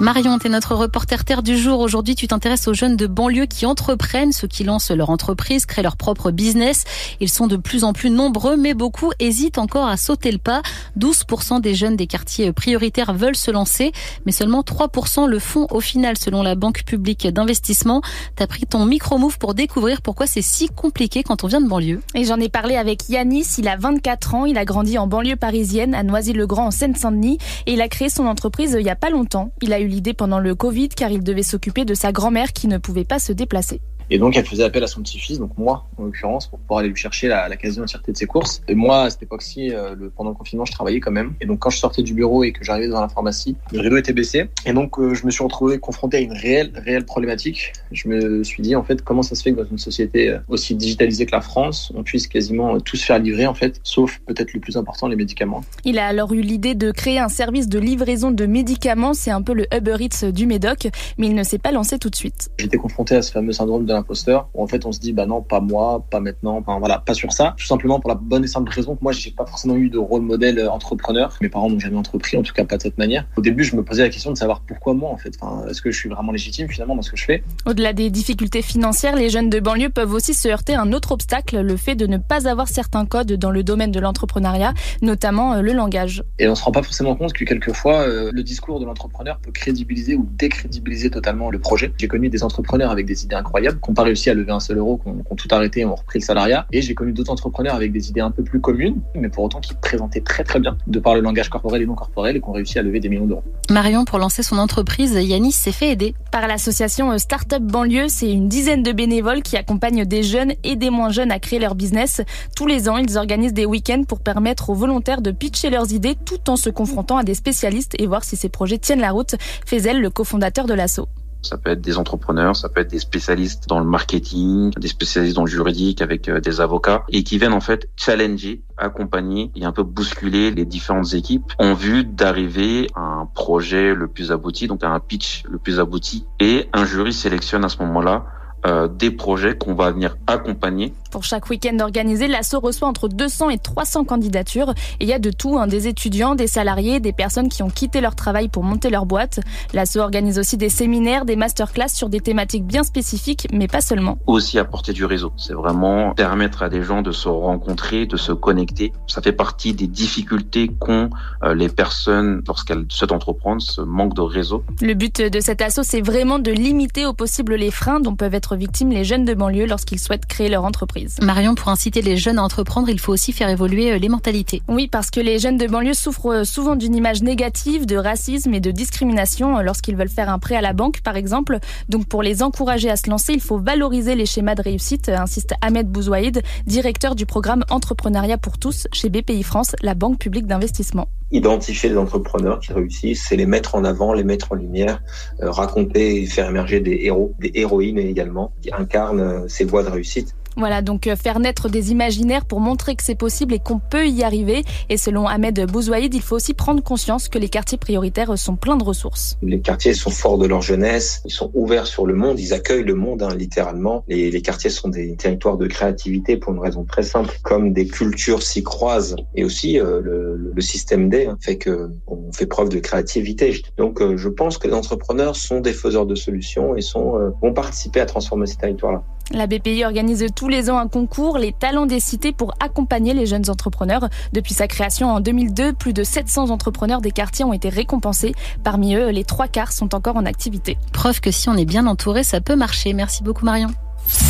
Marion, tu es notre reporter terre du jour. Aujourd'hui, tu t'intéresses aux jeunes de banlieue qui entreprennent, ceux qui lancent leur entreprise, créent leur propre business. Ils sont de plus en plus nombreux, mais beaucoup hésitent encore à sauter le pas. 12% des jeunes des quartiers prioritaires veulent se lancer, mais seulement 3% le font au final, selon la Banque publique d'investissement. Tu as pris ton micro-move pour découvrir pourquoi c'est si compliqué quand on vient de banlieue. Et j'en ai parlé avec Yanis, il a 24 ans, il a grandi en banlieue parisienne, à Noisy-le-Grand en Seine-Saint-Denis, et il a créé son entreprise il y a pas longtemps. Il a l'idée pendant le Covid car il devait s'occuper de sa grand-mère qui ne pouvait pas se déplacer. Et donc, elle faisait appel à son petit-fils, donc moi, en l'occurrence, pour pouvoir aller lui chercher la, la quasi-entièreté de ses courses. Et moi, à cette époque-ci, euh, pendant le confinement, je travaillais quand même. Et donc, quand je sortais du bureau et que j'arrivais dans la pharmacie, le rideau était baissé. Et donc, euh, je me suis retrouvé confronté à une réelle, réelle problématique. Je me suis dit, en fait, comment ça se fait que dans une société euh, aussi digitalisée que la France, on puisse quasiment tout se faire livrer, en fait, sauf peut-être le plus important, les médicaments. Il a alors eu l'idée de créer un service de livraison de médicaments. C'est un peu le Uber Eats du Médoc, mais il ne s'est pas lancé tout de suite. J'étais confronté à ce fameux syndrome de l'imposteur. En fait, on se dit, bah non, pas moi, pas maintenant, enfin voilà, pas sur ça. Tout simplement pour la bonne et simple raison que moi, j'ai pas forcément eu de rôle modèle euh, entrepreneur. Mes parents n'ont jamais entrepris, en tout cas pas de cette manière. Au début, je me posais la question de savoir pourquoi moi, en fait. Enfin, est-ce que je suis vraiment légitime finalement dans ce que je fais? Au-delà des difficultés financières, les jeunes de banlieue peuvent aussi se heurter à un autre obstacle, le fait de ne pas avoir certains codes dans le domaine de l'entrepreneuriat, notamment euh, le langage. Et on se rend pas forcément compte que quelquefois, euh, le discours de l'entrepreneur peut crédibiliser ou décrédibiliser totalement le projet. J'ai connu des entrepreneurs avec des idées incroyables, qui n'ont pas réussi à lever un seul euro, qui ont, tout arrêté et ont repris le salariat. Et j'ai connu d'autres entrepreneurs avec des idées un peu plus communes, mais pour autant qui présentaient très très bien, de par le langage corporel et non corporel, et qui ont réussi à lever des millions d'euros. Marion, pour lancer son entreprise, Yanis s'est fait aider. Par l'association euh, Startup Banlieue, c'est une dizaine de bénévoles qui accompagnent des jeunes et des moins jeunes à créer leur business. Tous les ans, ils organisent des week-ends pour permettre aux volontaires de pitcher leurs idées tout en se confrontant à des spécialistes et voir si ces projets tiennent la route. Faisel, le cofondateur de l'assaut. Ça peut être des entrepreneurs, ça peut être des spécialistes dans le marketing, des spécialistes dans le juridique avec euh, des avocats et qui viennent en fait challenger, accompagner et un peu bousculer les différentes équipes en vue d'arriver à un projet le plus abouti, donc à un pitch le plus abouti. Et un jury sélectionne à ce moment-là euh, des projets qu'on va venir accompagner. Pour chaque week-end organisé, l'assaut reçoit entre 200 et 300 candidatures. Et il y a de tout, hein, des étudiants, des salariés, des personnes qui ont quitté leur travail pour monter leur boîte. L'assaut organise aussi des séminaires, des masterclass sur des thématiques bien spécifiques, mais pas seulement. Aussi apporter du réseau. C'est vraiment permettre à des gens de se rencontrer, de se connecter. Ça fait partie des difficultés qu'ont euh, les personnes lorsqu'elles souhaitent entreprendre, ce manque de réseau. Le but de cet assaut, c'est vraiment de limiter au possible les freins dont peuvent être victimes les jeunes de banlieue lorsqu'ils souhaitent créer leur entreprise. Marion, pour inciter les jeunes à entreprendre, il faut aussi faire évoluer euh, les mentalités. Oui, parce que les jeunes de banlieue souffrent euh, souvent d'une image négative, de racisme et de discrimination euh, lorsqu'ils veulent faire un prêt à la banque, par exemple. Donc pour les encourager à se lancer, il faut valoriser les schémas de réussite, insiste Ahmed Bouzouaïd, directeur du programme Entrepreneuriat pour tous chez BPI France, la banque publique d'investissement identifier les entrepreneurs qui réussissent, c'est les mettre en avant, les mettre en lumière, raconter et faire émerger des héros, des héroïnes également, qui incarnent ces voies de réussite. Voilà, donc euh, faire naître des imaginaires pour montrer que c'est possible et qu'on peut y arriver. Et selon Ahmed Bouzouaïd, il faut aussi prendre conscience que les quartiers prioritaires sont pleins de ressources. Les quartiers sont forts de leur jeunesse, ils sont ouverts sur le monde, ils accueillent le monde hein, littéralement. Et les quartiers sont des territoires de créativité pour une raison très simple, comme des cultures s'y croisent. Et aussi euh, le, système D hein, fait que on fait preuve de créativité. Donc euh, je pense que les entrepreneurs sont des faiseurs de solutions et sont vont participer à transformer ces territoires-là. La BPI organise tous les ans un concours, les talents des cités, pour accompagner les jeunes entrepreneurs. Depuis sa création en 2002, plus de 700 entrepreneurs des quartiers ont été récompensés. Parmi eux, les trois quarts sont encore en activité. Preuve que si on est bien entouré, ça peut marcher. Merci beaucoup Marion.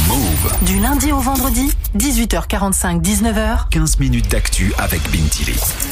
Move. Du lundi au vendredi, 18h45, 19h. 15 minutes d'actu avec Bintili.